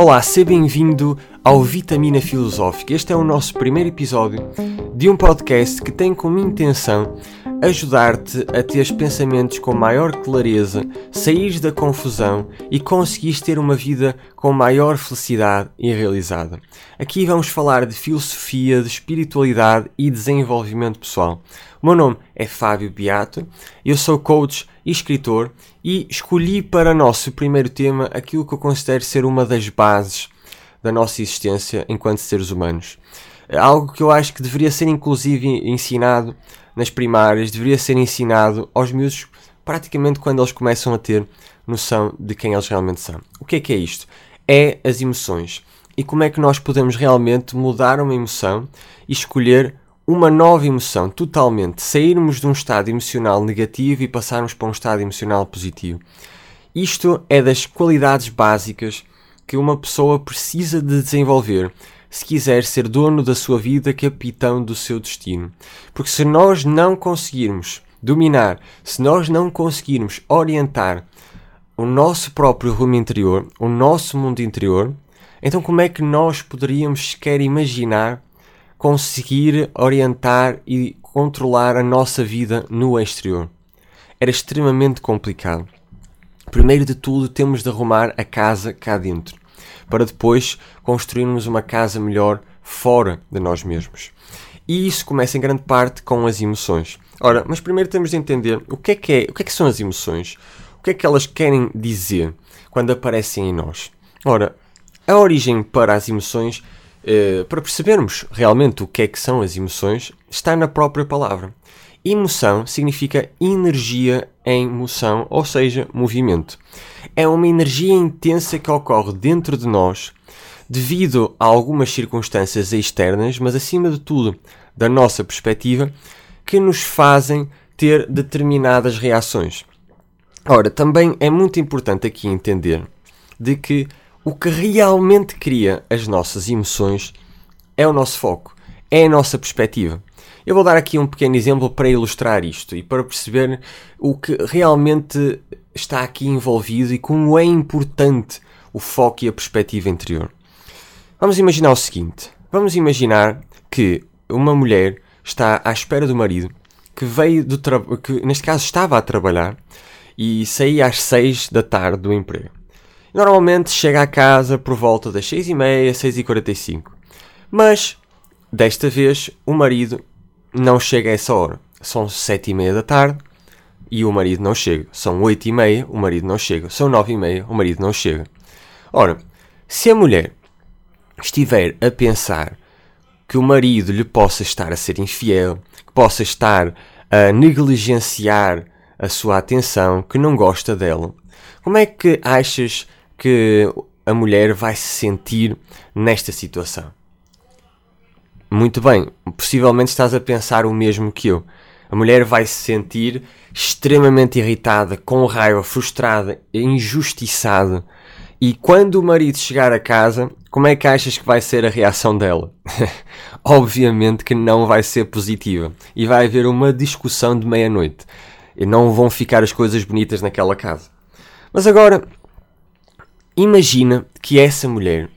Olá, seja bem-vindo ao Vitamina Filosófica. Este é o nosso primeiro episódio de um podcast que tem como intenção ajudar-te a ter pensamentos com maior clareza, sair da confusão e conseguires ter uma vida com maior felicidade e realizada. Aqui vamos falar de filosofia, de espiritualidade e desenvolvimento pessoal. O meu nome é Fábio Beato, eu sou coach e escritor e escolhi para nosso primeiro tema aquilo que eu considero ser uma das bases da nossa existência enquanto seres humanos. É algo que eu acho que deveria ser inclusive ensinado nas primárias, deveria ser ensinado aos miúdos praticamente quando eles começam a ter noção de quem eles realmente são. O que é que é isto? É as emoções. E como é que nós podemos realmente mudar uma emoção e escolher uma nova emoção totalmente, sairmos de um estado emocional negativo e passarmos para um estado emocional positivo. Isto é das qualidades básicas que uma pessoa precisa de desenvolver se quiser ser dono da sua vida, capitão do seu destino. Porque se nós não conseguirmos dominar, se nós não conseguirmos orientar o nosso próprio rumo interior, o nosso mundo interior, então como é que nós poderíamos sequer imaginar conseguir orientar e controlar a nossa vida no exterior. Era extremamente complicado. Primeiro de tudo, temos de arrumar a casa cá dentro, para depois construirmos uma casa melhor fora de nós mesmos. E isso começa em grande parte com as emoções. Ora, mas primeiro temos de entender o que é que, é, o que, é que são as emoções, o que é que elas querem dizer quando aparecem em nós. Ora, a origem para as emoções eh, para percebermos realmente o que é que são as emoções, está na própria palavra. Emoção significa energia em moção, ou seja, movimento. É uma energia intensa que ocorre dentro de nós devido a algumas circunstâncias externas, mas acima de tudo da nossa perspectiva, que nos fazem ter determinadas reações. Ora, também é muito importante aqui entender de que o que realmente cria as nossas emoções é o nosso foco, é a nossa perspectiva. Eu vou dar aqui um pequeno exemplo para ilustrar isto e para perceber o que realmente está aqui envolvido e como é importante o foco e a perspectiva interior. Vamos imaginar o seguinte: vamos imaginar que uma mulher está à espera do marido que veio do que neste caso estava a trabalhar e saía às 6 da tarde do emprego. Normalmente chega a casa por volta das 6h30, 6h45. Mas, desta vez, o marido não chega a essa hora. São 7h30 da tarde e o marido não chega. São 8h30, o marido não chega. São 9h30, o marido não chega. Ora, se a mulher estiver a pensar que o marido lhe possa estar a ser infiel, que possa estar a negligenciar a sua atenção, que não gosta dela, como é que achas que a mulher vai se sentir nesta situação? Muito bem, possivelmente estás a pensar o mesmo que eu. A mulher vai se sentir extremamente irritada, com raiva, frustrada, injustiçada. E quando o marido chegar a casa, como é que achas que vai ser a reação dela? Obviamente que não vai ser positiva. E vai haver uma discussão de meia-noite. E não vão ficar as coisas bonitas naquela casa. Mas agora, Imagina que essa mulher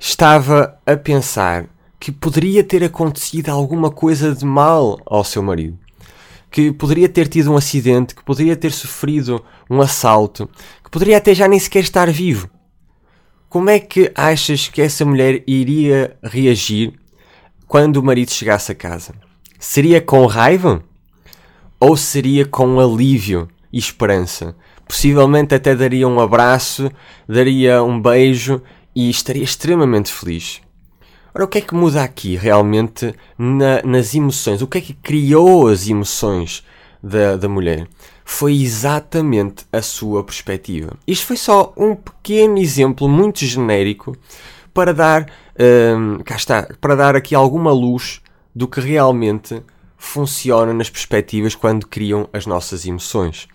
estava a pensar que poderia ter acontecido alguma coisa de mal ao seu marido. Que poderia ter tido um acidente, que poderia ter sofrido um assalto, que poderia até já nem sequer estar vivo. Como é que achas que essa mulher iria reagir quando o marido chegasse a casa? Seria com raiva? Ou seria com alívio e esperança? possivelmente até daria um abraço, daria um beijo e estaria extremamente feliz. Ora, o que é que muda aqui realmente na, nas emoções? O que é que criou as emoções da, da mulher? Foi exatamente a sua perspectiva. Isto foi só um pequeno exemplo muito genérico para dar, hum, cá está, para dar aqui alguma luz do que realmente funciona nas perspectivas quando criam as nossas emoções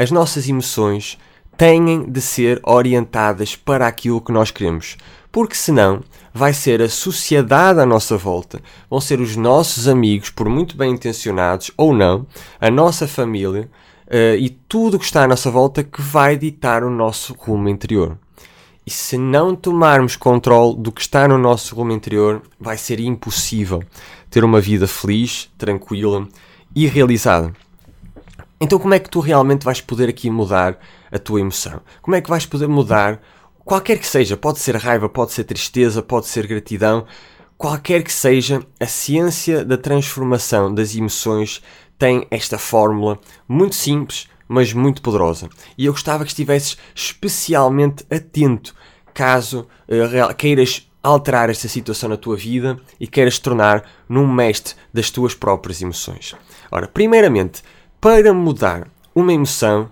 as nossas emoções têm de ser orientadas para aquilo que nós queremos, porque senão vai ser a sociedade à nossa volta, vão ser os nossos amigos, por muito bem intencionados ou não, a nossa família uh, e tudo que está à nossa volta que vai ditar o nosso rumo interior. E se não tomarmos controle do que está no nosso regulamento interior, vai ser impossível ter uma vida feliz, tranquila e realizada. Então, como é que tu realmente vais poder aqui mudar a tua emoção? Como é que vais poder mudar qualquer que seja? Pode ser raiva, pode ser tristeza, pode ser gratidão, qualquer que seja, a ciência da transformação das emoções tem esta fórmula muito simples, mas muito poderosa. E eu gostava que estivesses especialmente atento caso uh, queiras alterar esta situação na tua vida e queiras tornar num mestre das tuas próprias emoções. Ora, primeiramente, para mudar uma emoção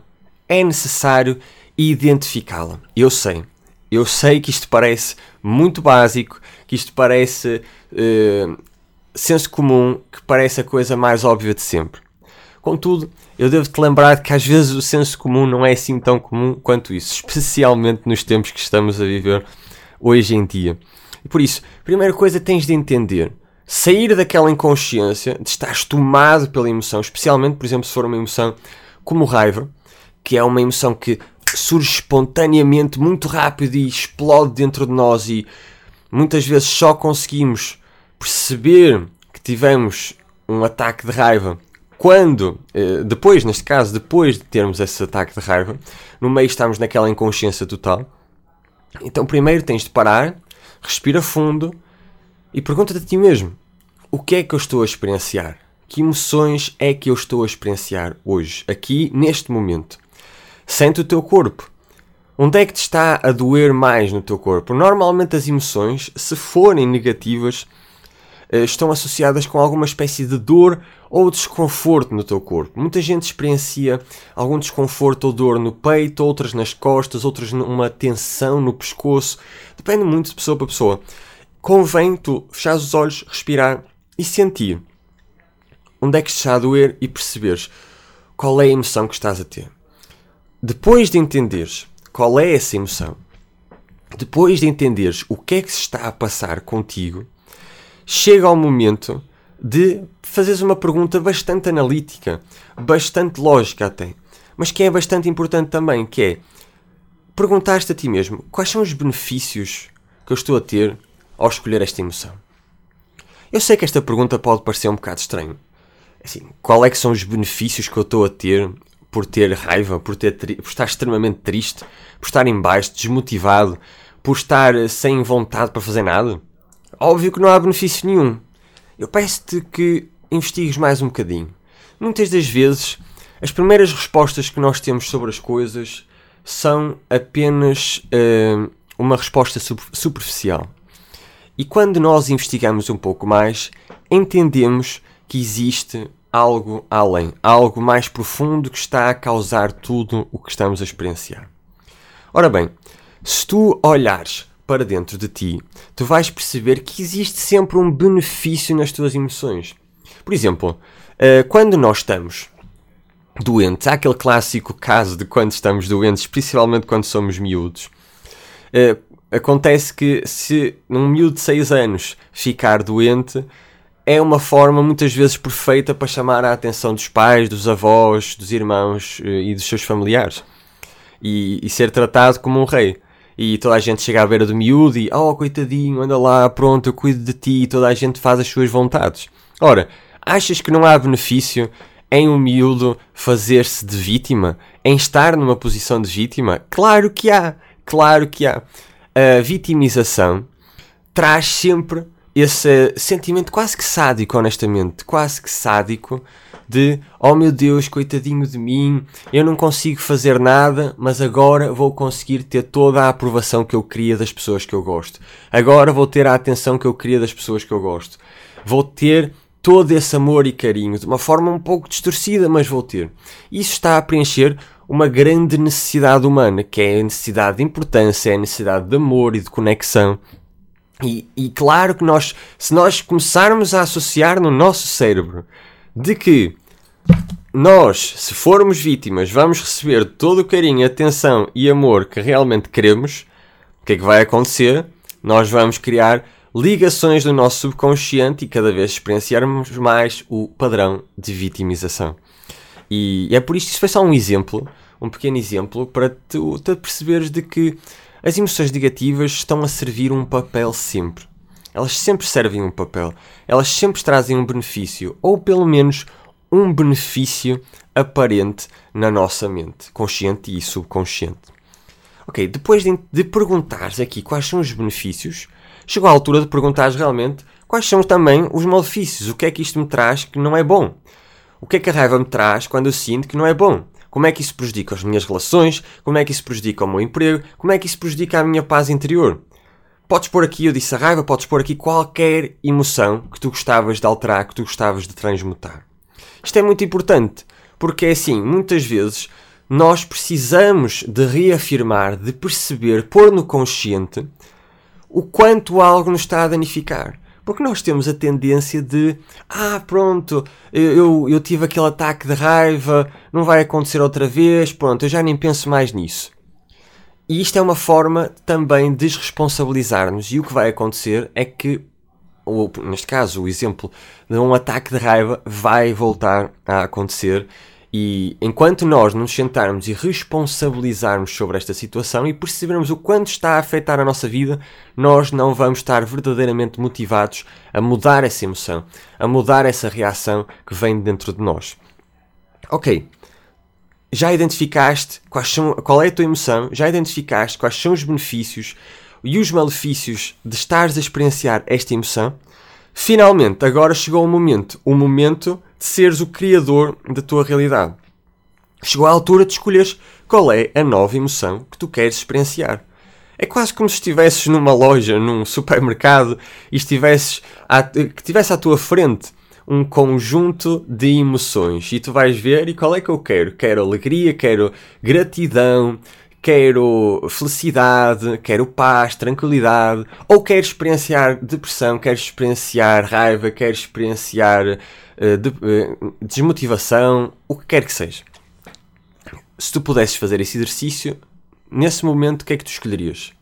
é necessário identificá-la. Eu sei, eu sei que isto parece muito básico, que isto parece uh, senso comum, que parece a coisa mais óbvia de sempre. Contudo, eu devo-te lembrar que às vezes o senso comum não é assim tão comum quanto isso, especialmente nos tempos que estamos a viver hoje em dia. E por isso, primeira coisa tens de entender sair daquela inconsciência, de estar tomado pela emoção, especialmente, por exemplo, se for uma emoção como raiva, que é uma emoção que surge espontaneamente, muito rápido e explode dentro de nós e muitas vezes só conseguimos perceber que tivemos um ataque de raiva quando, eh, depois, neste caso, depois de termos esse ataque de raiva, no meio estamos naquela inconsciência total. Então, primeiro tens de parar, respira fundo e pergunta-te a ti mesmo: o que é que eu estou a experienciar? Que emoções é que eu estou a experienciar hoje, aqui, neste momento? Sente o teu corpo. Onde é que te está a doer mais no teu corpo? Normalmente as emoções, se forem negativas, eh, estão associadas com alguma espécie de dor ou desconforto no teu corpo. Muita gente experiencia algum desconforto ou dor no peito, outras nas costas, outras numa tensão no pescoço. Depende muito de pessoa para pessoa. Convém tu fechar os olhos, respirar e sentir onde é que está a doer e perceberes qual é a emoção que estás a ter. Depois de entenderes qual é essa emoção, depois de entenderes o que é que se está a passar contigo, chega ao momento de fazeres uma pergunta bastante analítica, bastante lógica até, mas que é bastante importante também, que é perguntar-te a ti mesmo quais são os benefícios que eu estou a ter ao escolher esta emoção. Eu sei que esta pergunta pode parecer um bocado estranho. Assim, qual é que são os benefícios que eu estou a ter por ter raiva, por, ter por estar extremamente triste, por estar em baixo, desmotivado, por estar sem vontade para fazer nada? Óbvio que não há benefício nenhum. Eu peço-te que investigues mais um bocadinho. Muitas das vezes, as primeiras respostas que nós temos sobre as coisas são apenas uh, uma resposta superficial. E quando nós investigamos um pouco mais, entendemos que existe algo além, algo mais profundo que está a causar tudo o que estamos a experienciar. Ora bem, se tu olhares para dentro de ti, tu vais perceber que existe sempre um benefício nas tuas emoções. Por exemplo, eh, quando nós estamos doentes, há aquele clássico caso de quando estamos doentes, principalmente quando somos miúdos, eh, acontece que se num miúdo de 6 anos ficar doente, é uma forma muitas vezes perfeita para chamar a atenção dos pais, dos avós, dos irmãos eh, e dos seus familiares. E, e ser tratado como um rei. E toda a gente chega à beira do miúdo e, oh coitadinho, anda lá, pronto, eu cuido de ti, e toda a gente faz as suas vontades. Ora, achas que não há benefício em um miúdo fazer-se de vítima? Em estar numa posição de vítima? Claro que há! Claro que há! a vitimização traz sempre esse sentimento quase que sádico, honestamente, quase que sádico, de oh meu Deus, coitadinho de mim, eu não consigo fazer nada, mas agora vou conseguir ter toda a aprovação que eu queria das pessoas que eu gosto. Agora vou ter a atenção que eu queria das pessoas que eu gosto. Vou ter todo esse amor e carinho, de uma forma um pouco distorcida, mas vou ter. Isso está a preencher uma grande necessidade humana, que é a necessidade de importância, é a necessidade de amor e de conexão. E, e claro que nós, se nós começarmos a associar no nosso cérebro de que nós, se formos vítimas, vamos receber todo o carinho, atenção e amor que realmente queremos, o que é que vai acontecer? Nós vamos criar ligações do nosso subconsciente e cada vez experienciarmos mais o padrão de vitimização. E é por isto isso foi só um exemplo, um pequeno exemplo, para tu, tu perceberes de que As emoções negativas estão a servir um papel sempre. Elas sempre servem um papel. Elas sempre trazem um benefício, ou pelo menos um benefício aparente na nossa mente, consciente e subconsciente. Ok, depois de, de perguntares aqui quais são os benefícios, chegou a altura de perguntares realmente quais são também os malefícios. O que é que isto me traz que não é bom? O que é que a raiva me traz quando eu sinto que não é bom? Como é que isso prejudica as minhas relações? Como é que isso prejudica o meu emprego? Como é que isso prejudica a minha paz interior? Podes pôr aqui, eu disse a raiva, podes pôr aqui qualquer emoção que tu gostavas de alterar, que tu gostavas de transmutar. Isto é muito importante, porque é assim, muitas vezes nós precisamos de reafirmar, de perceber, pôr no consciente o quanto algo nos está a danificar. Porque nós temos a tendência de, ah, pronto, eu, eu tive aquele ataque de raiva, não vai acontecer outra vez, pronto, eu já nem penso mais nisso. E isto é uma forma também de desresponsabilizar-nos. E o que vai acontecer é que, ou neste caso, o exemplo de um ataque de raiva vai voltar a acontecer e enquanto nós nos sentarmos e responsabilizarmos sobre esta situação e percebermos o quanto está a afetar a nossa vida, nós não vamos estar verdadeiramente motivados a mudar essa emoção, a mudar essa reação que vem dentro de nós. Ok, já identificaste são, qual é a tua emoção, já identificaste quais são os benefícios e os malefícios de estares a experienciar esta emoção? Finalmente, agora chegou o momento, o momento de seres o criador da tua realidade. Chegou a altura de escolheres qual é a nova emoção que tu queres experienciar. É quase como se estivesses numa loja, num supermercado e estivesses à, que tivesse à tua frente um conjunto de emoções e tu vais ver e qual é que eu quero? Quero alegria, quero gratidão, quero felicidade, quero paz, tranquilidade, ou quero experienciar depressão, quero experienciar raiva, quero experienciar de, uh, desmotivação, o que quer que seja. Se tu pudesses fazer esse exercício, nesse momento, o que é que tu escolherias?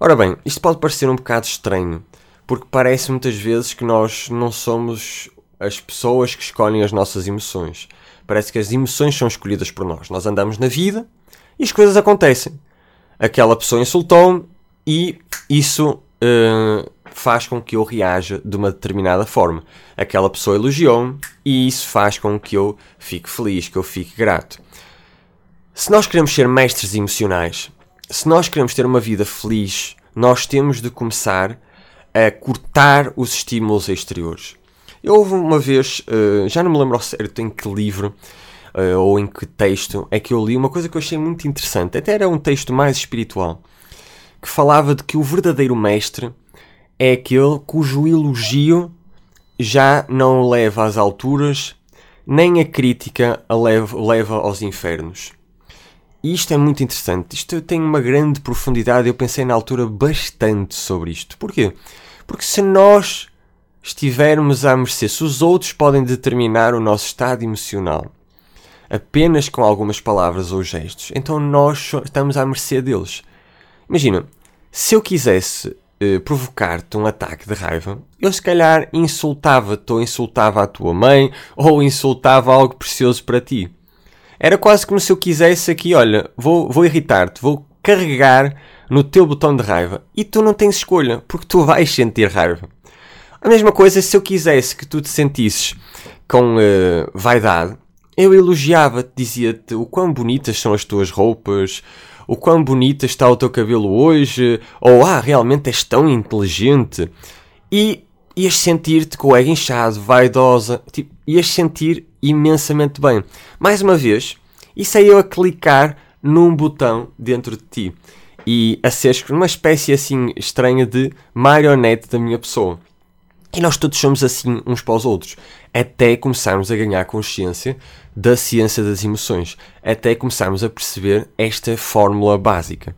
Ora bem, isto pode parecer um bocado estranho, porque parece muitas vezes que nós não somos as pessoas que escolhem as nossas emoções. Parece que as emoções são escolhidas por nós. Nós andamos na vida e as coisas acontecem. Aquela pessoa insultou-me e isso uh, faz com que eu reaja de uma determinada forma. Aquela pessoa elogiou-me e isso faz com que eu fique feliz, que eu fique grato. Se nós queremos ser mestres emocionais, se nós queremos ter uma vida feliz, nós temos de começar a cortar os estímulos exteriores. Eu houve uma vez, uh, já não me lembro ao certo em que livro, uh, ou em que texto é que eu li uma coisa que eu achei muito interessante, até era um texto mais espiritual, que falava de que o verdadeiro mestre é aquele cujo elogio já não leva às alturas, nem a crítica a leva, leva aos infernos. E isto é muito interessante. Isto tem uma grande profundidade. Eu pensei na altura bastante sobre isto. Porquê? Porque se nós estivermos à mercê, se os outros podem determinar o nosso estado emocional, apenas com algumas palavras ou gestos, então nós estamos à mercê deles. Imagina, se eu quisesse uh, provocar-te um ataque de raiva, eu se calhar insultava-te ou insultava a tua mãe ou insultava algo precioso para ti. Era quase como se eu quisesse aqui, olha, vou, vou irritar-te, vou carregar no teu botão de raiva e tu não tens escolha, porque tu vais sentir raiva. A mesma coisa se eu quisesse que tu te sentisses com uh, vaidade, eu elogiava-te, dizia-te o quão bonitas são as tuas roupas, o quão bonita está o teu cabelo hoje, ou ah, realmente és tão inteligente. E ias sentir-te com o ego inchado, vaidosa, tipo, ias sentir imensamente bem. Mais uma vez, isso é eu a clicar num botão dentro de ti e a seres uma espécie assim estranha de marionete da minha pessoa. E nós todos somos assim uns para os outros, até começarmos a ganhar consciência da ciência das emoções, até começarmos a perceber esta fórmula básica.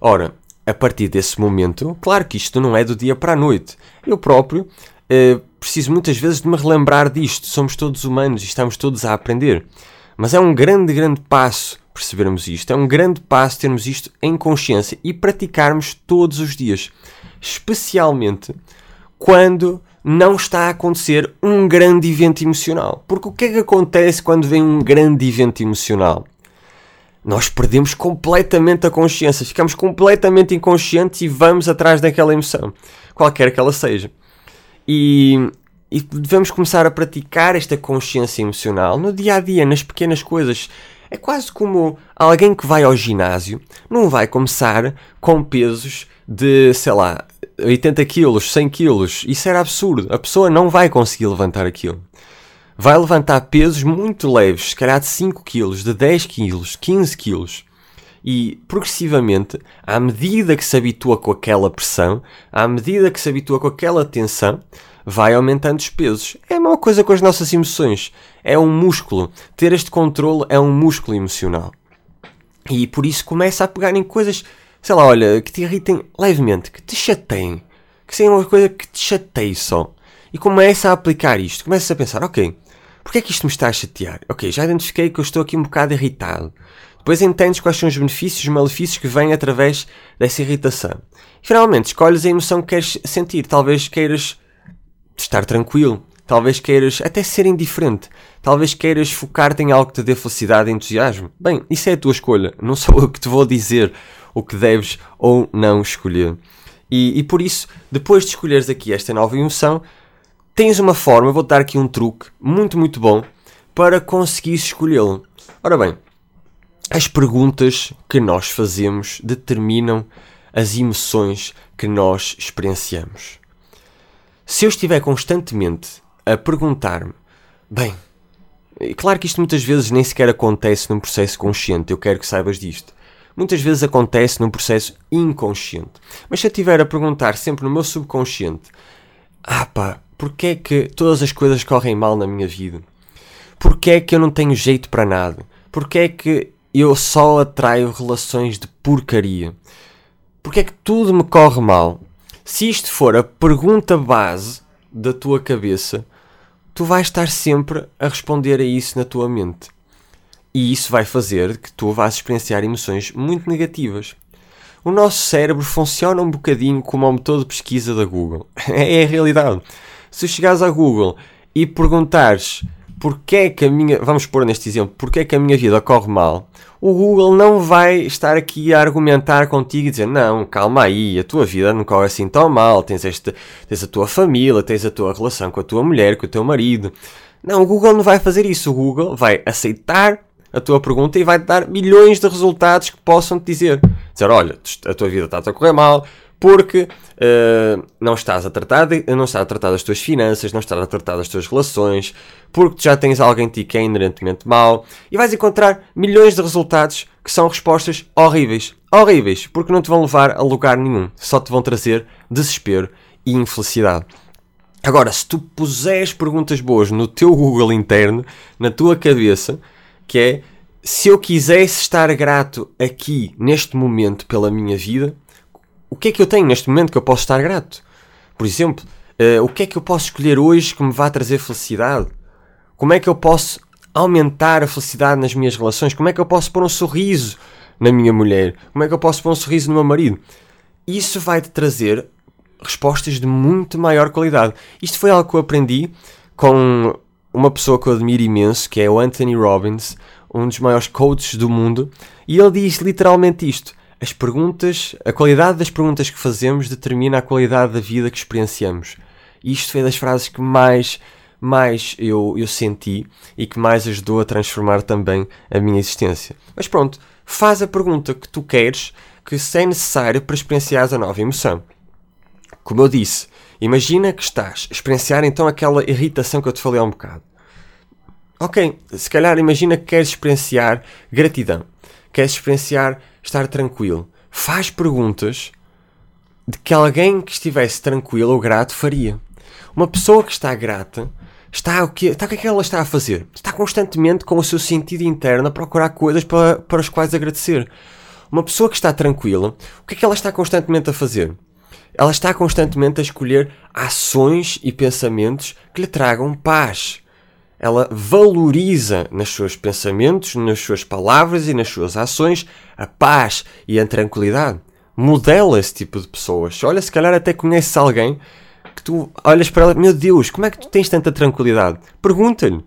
Ora, a partir desse momento, claro que isto não é do dia para a noite. Eu próprio eh, preciso muitas vezes de me relembrar disto. Somos todos humanos e estamos todos a aprender. Mas é um grande, grande passo percebermos isto. É um grande passo termos isto em consciência e praticarmos todos os dias. Especialmente quando não está a acontecer um grande evento emocional. Porque o que é que acontece quando vem um grande evento emocional? nós perdemos completamente a consciência, ficamos completamente inconscientes e vamos atrás daquela emoção, qualquer que ela seja. E, e devemos começar a praticar esta consciência emocional no dia a dia, nas pequenas coisas. É quase como alguém que vai ao ginásio não vai começar com pesos de, sei lá, 80 quilos, 100 quilos. Isso era absurdo. A pessoa não vai conseguir levantar aquilo vai levantar pesos muito leves, se calhar de 5 kg, de 10 kg, 15 kg. E progressivamente, à medida que se habitua com aquela pressão, à medida que se habitua com aquela tensão, vai aumentando os pesos. É a mesma coisa com as nossas emoções. É um músculo. Ter este controle é um músculo emocional. E por isso começa a pegar em coisas, sei lá, olha, que te irritem levemente, que te chateiem, que sejam uma coisa que te chateie só. E começa a aplicar isto. Começa a pensar, ok, Porquê é que isto me está a chatear? Ok, já identifiquei que eu estou aqui um bocado irritado. Depois entendes quais são os benefícios e os malefícios que vêm através dessa irritação. E finalmente escolhes a emoção que queres sentir. Talvez queiras estar tranquilo. Talvez queiras até ser indiferente. Talvez queiras focar-te em algo que te dê felicidade e entusiasmo. Bem, isso é a tua escolha. Não sou eu que te vou dizer o que deves ou não escolher. E, e por isso, depois de escolheres aqui esta nova emoção, tens uma forma, vou-te dar aqui um truque muito, muito bom para conseguir escolhê-lo. Ora bem, as perguntas que nós fazemos determinam as emoções que nós experienciamos. Se eu estiver constantemente a perguntar-me, bem, claro que isto muitas vezes nem sequer acontece num processo consciente, eu quero que saibas disto. Muitas vezes acontece num processo inconsciente. Mas se eu estiver a perguntar sempre no meu subconsciente, ah pá, Porquê é que todas as coisas correm mal na minha vida? Porquê é que eu não tenho jeito para nada? Porquê é que eu só atraio relações de porcaria? Porquê é que tudo me corre mal? Se isto for a pergunta base da tua cabeça, tu vais estar sempre a responder a isso na tua mente. E isso vai fazer que tu vás experienciar emoções muito negativas. O nosso cérebro funciona um bocadinho como o motor de pesquisa da Google. é a realidade se chegares a Google e perguntares porque é que a minha, vamos pôr neste exemplo, porque é que a minha vida corre mal, o Google não vai estar aqui a argumentar contigo e dizer, não, calma aí, a tua vida não corre assim tão mal, tens, este, tens a tua família, tens a tua relação com a tua mulher, com o teu marido. Não, o Google não vai fazer isso, o Google vai aceitar a tua pergunta e vai te dar milhões de resultados que possam te dizer, dizer, olha, a tua vida está a correr mal, porque uh, não estás a tratar de, não estás a tratar das tuas finanças, não estás a tratar das tuas relações, porque já tens alguém ti que é inerentemente mau e vais encontrar milhões de resultados que são respostas horríveis, horríveis, porque não te vão levar a lugar nenhum, só te vão trazer desespero e infelicidade. Agora, se tu puseres perguntas boas no teu Google interno, na tua cabeça, que é se eu quisesse estar grato aqui, neste momento, pela minha vida, o que é que eu tenho neste momento que eu posso estar grato? Por exemplo, uh, o que é que eu posso escolher hoje que me vá trazer felicidade? Como é que eu posso aumentar a felicidade nas minhas relações? Como é que eu posso pôr um sorriso na minha mulher? Como é que eu posso pôr um sorriso no meu marido? Isso vai te trazer respostas de muito maior qualidade. Isto foi algo que eu aprendi com uma pessoa que eu admiro imenso, que é o Anthony Robbins, um dos maiores coaches do mundo, e ele diz literalmente isto: as perguntas, a qualidade das perguntas que fazemos determina a qualidade da vida que experienciamos. Isto foi das frases que mais, mais eu, eu senti e que mais ajudou a transformar também a minha existência. Mas pronto, faz a pergunta que tu queres, que se é necessário para experienciar a nova emoção. Como eu disse, imagina que estás a experienciar então aquela irritação que eu te falei há um bocado. Ok, se calhar imagina que queres experienciar gratidão, queres experienciar estar tranquilo. Faz perguntas de que alguém que estivesse tranquilo ou grato faria. Uma pessoa que está grata está o que, está, o que é que ela está a fazer? Está constantemente com o seu sentido interno a procurar coisas para, para as quais agradecer. Uma pessoa que está tranquila, o que é que ela está constantemente a fazer? Ela está constantemente a escolher ações e pensamentos que lhe tragam paz ela valoriza nos seus pensamentos, nas suas palavras e nas suas ações a paz e a tranquilidade. Modela esse tipo de pessoas. Olha, se calhar até conheces alguém que tu olhas para ela, meu Deus, como é que tu tens tanta tranquilidade? Pergunta-lhe.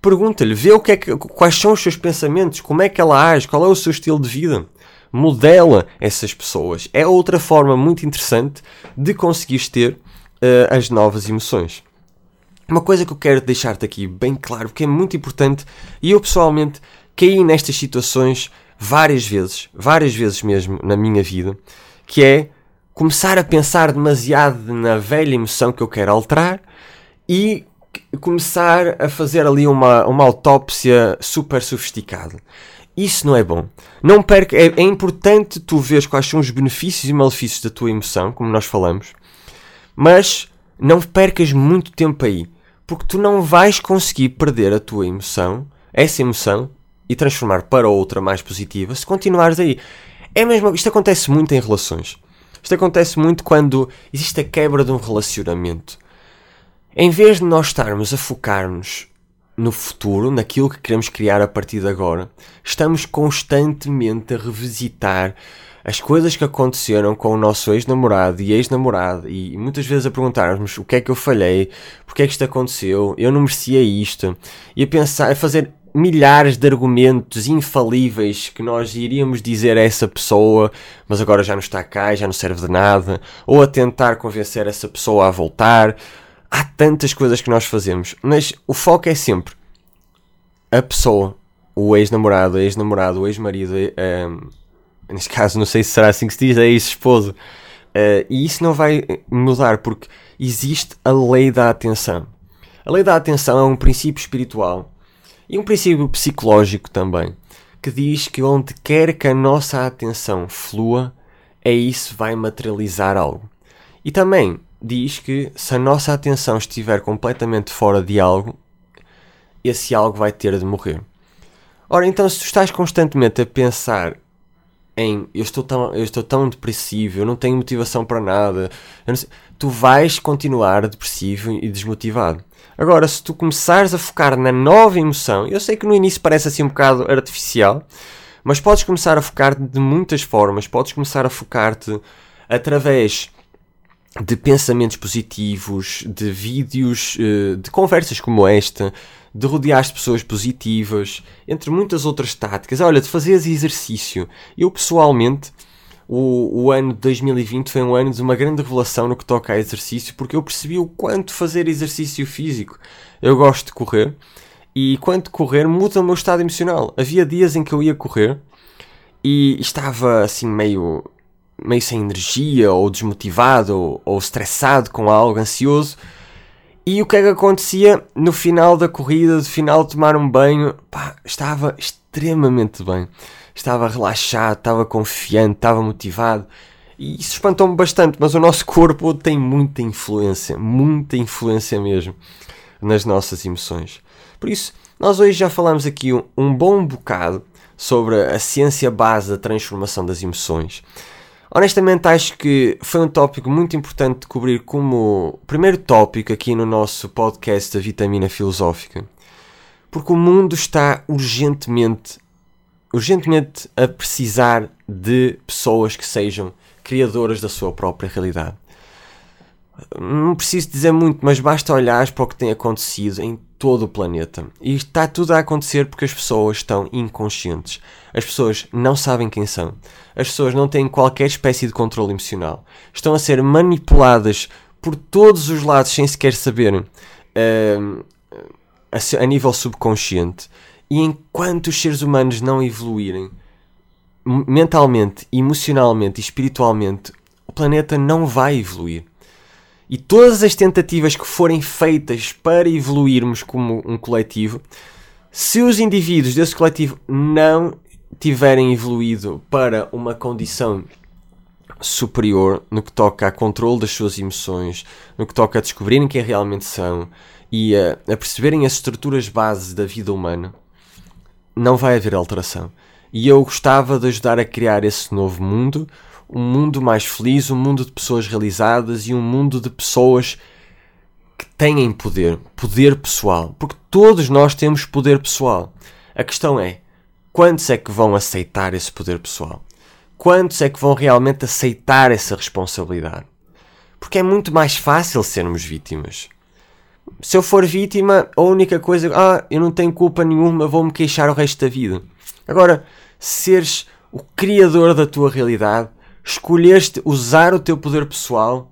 pergunta-lhe, vê o que é que, quais são os seus pensamentos, como é que ela age, qual é o seu estilo de vida. Modela essas pessoas. É outra forma muito interessante de conseguires ter uh, as novas emoções. Uma coisa que eu quero deixar-te aqui bem claro, que é muito importante, e eu pessoalmente caí nestas situações várias vezes, várias vezes mesmo na minha vida, que é começar a pensar demasiado na velha emoção que eu quero alterar e começar a fazer ali uma, uma autópsia super sofisticada. Isso não é bom. Não perca, é, é importante tu ver quais são os benefícios e malefícios da tua emoção, como nós falamos, mas não percas muito tempo aí, porque tu não vais conseguir perder a tua emoção, essa emoção, e transformar para outra mais positiva se continuares aí. É mesmo, isto acontece muito em relações. Isto acontece muito quando existe a quebra de um relacionamento. Em vez de nós estarmos a focar-nos no futuro, naquilo que queremos criar a partir de agora, estamos constantemente a revisitar as coisas que aconteceram com o nosso ex-namorado e ex-namorada e muitas vezes a perguntarmos o que é que eu falhei, porque é que isto aconteceu, eu não merecia isto, e a pensar, a fazer milhares de argumentos infalíveis que nós iríamos dizer a essa pessoa, mas agora já não está cá, já não serve de nada, ou a tentar convencer essa pessoa a voltar. Há tantas coisas que nós fazemos, mas o foco é sempre a pessoa, o ex-namorado, ex-namorado, ex-marido, um, neste caso não sei se será assim que se diz, a ex-esposo. Uh, e isso não vai mudar porque existe a lei da atenção. A lei da atenção é um princípio espiritual e um princípio psicológico também, que diz que onde quer que a nossa atenção flua, é isso vai materializar algo. E também diz que se a nossa atenção estiver completamente fora de algo, esse algo vai ter de morrer. Ora, então, se tu estás constantemente a pensar em eu estou tão, eu estou tão depressivo, eu não tenho motivação para nada, tu vais continuar depressivo e desmotivado. Agora, se tu começares a focar na nova emoção, eu sei que no início parece assim um bocado artificial, mas podes começar a focar de muitas formas. Podes começar a focar-te através de pensamentos positivos, de vídeos, eh, de conversas como esta, de rodear-te de pessoas positivas, entre muitas outras táticas. Olha, de fazeres exercício. Eu pessoalmente o, o ano de 2020 foi um ano de uma grande revelação no que toca a exercício, porque eu percebi o quanto fazer exercício físico. Eu gosto de correr e quanto correr muda o meu estado emocional. Havia dias em que eu ia correr e estava assim meio meio sem energia ou desmotivado ou, estressado com algo ansioso. E o que é que acontecia no final da corrida, no final de tomar um banho? Pá, estava extremamente bem estava relaxado, estava confiante, estava motivado. E isso espantou-me bastante, mas o nosso corpo tem muita influência, muita influência mesmo nas nossas emoções. Por isso, nós hoje já falamos aqui um, um bom bocado sobre a ciência base da transformação das emoções. Honestamente, acho que foi um tópico muito importante de cobrir como primeiro tópico aqui no nosso podcast da Vitamina Filosófica. Porque o mundo está urgentemente urgentemente a precisar de pessoas que sejam criadoras da sua própria realidade. Não preciso dizer muito, mas basta olhar para o que tem acontecido em todo o planeta. E está tudo a acontecer porque as pessoas estão inconscientes. As pessoas não sabem quem são. As pessoas não têm qualquer espécie de controle emocional. Estão a ser manipuladas por todos os lados sem sequer saberem. Uh, a, a nível subconsciente. E enquanto os seres humanos não evoluírem mentalmente, emocionalmente e espiritualmente, o planeta não vai evoluir. E todas as tentativas que forem feitas para evoluirmos como um coletivo, se os indivíduos desse coletivo não tiverem evoluído para uma condição superior no que toca a controle das suas emoções, no que toca a descobrirem quem realmente são e a, a perceberem as estruturas bases da vida humana, não vai haver alteração. E eu gostava de ajudar a criar esse novo mundo, um mundo mais feliz, um mundo de pessoas realizadas e um mundo de pessoas que têm poder, poder pessoal, porque todos nós temos poder pessoal. A questão é, quantos é que vão aceitar esse poder pessoal? Quantos é que vão realmente aceitar essa responsabilidade? Porque é muito mais fácil sermos vítimas. se eu for vítima, a única coisa, ah, eu não tenho culpa nenhuma, vou-me queixar o resto da vida. Agora, seres o criador da tua realidade, escolheste usar o teu poder pessoal,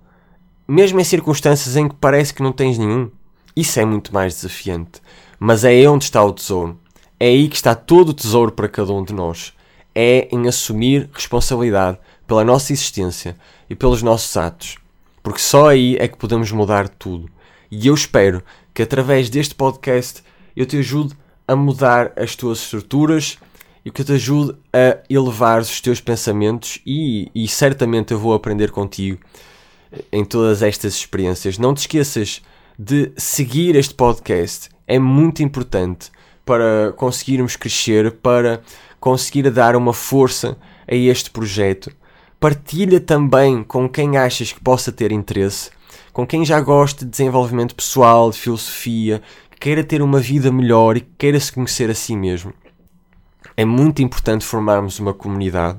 mesmo em circunstâncias em que parece que não tens nenhum, isso é muito mais desafiante. Mas é aí onde está o tesouro. É aí que está todo o tesouro para cada um de nós. É em assumir responsabilidade pela nossa existência e pelos nossos atos. Porque só aí é que podemos mudar tudo. E eu espero que através deste podcast eu te ajude a mudar as tuas estruturas e que te ajude a elevar os teus pensamentos e, e certamente eu vou aprender contigo em todas estas experiências. Não te esqueças de seguir este podcast. É muito importante para conseguirmos crescer, para conseguir dar uma força a este projeto. Partilha também com quem achas que possa ter interesse, com quem já gosta de desenvolvimento pessoal, de filosofia, que queira ter uma vida melhor e que queira se conhecer a si mesmo. É muito importante formarmos uma comunidade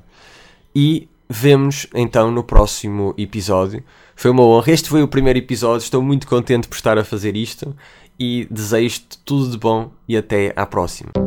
e vemos então no próximo episódio. Foi uma honra. Este foi o primeiro episódio. Estou muito contente por estar a fazer isto e desejo-te tudo de bom e até à próxima.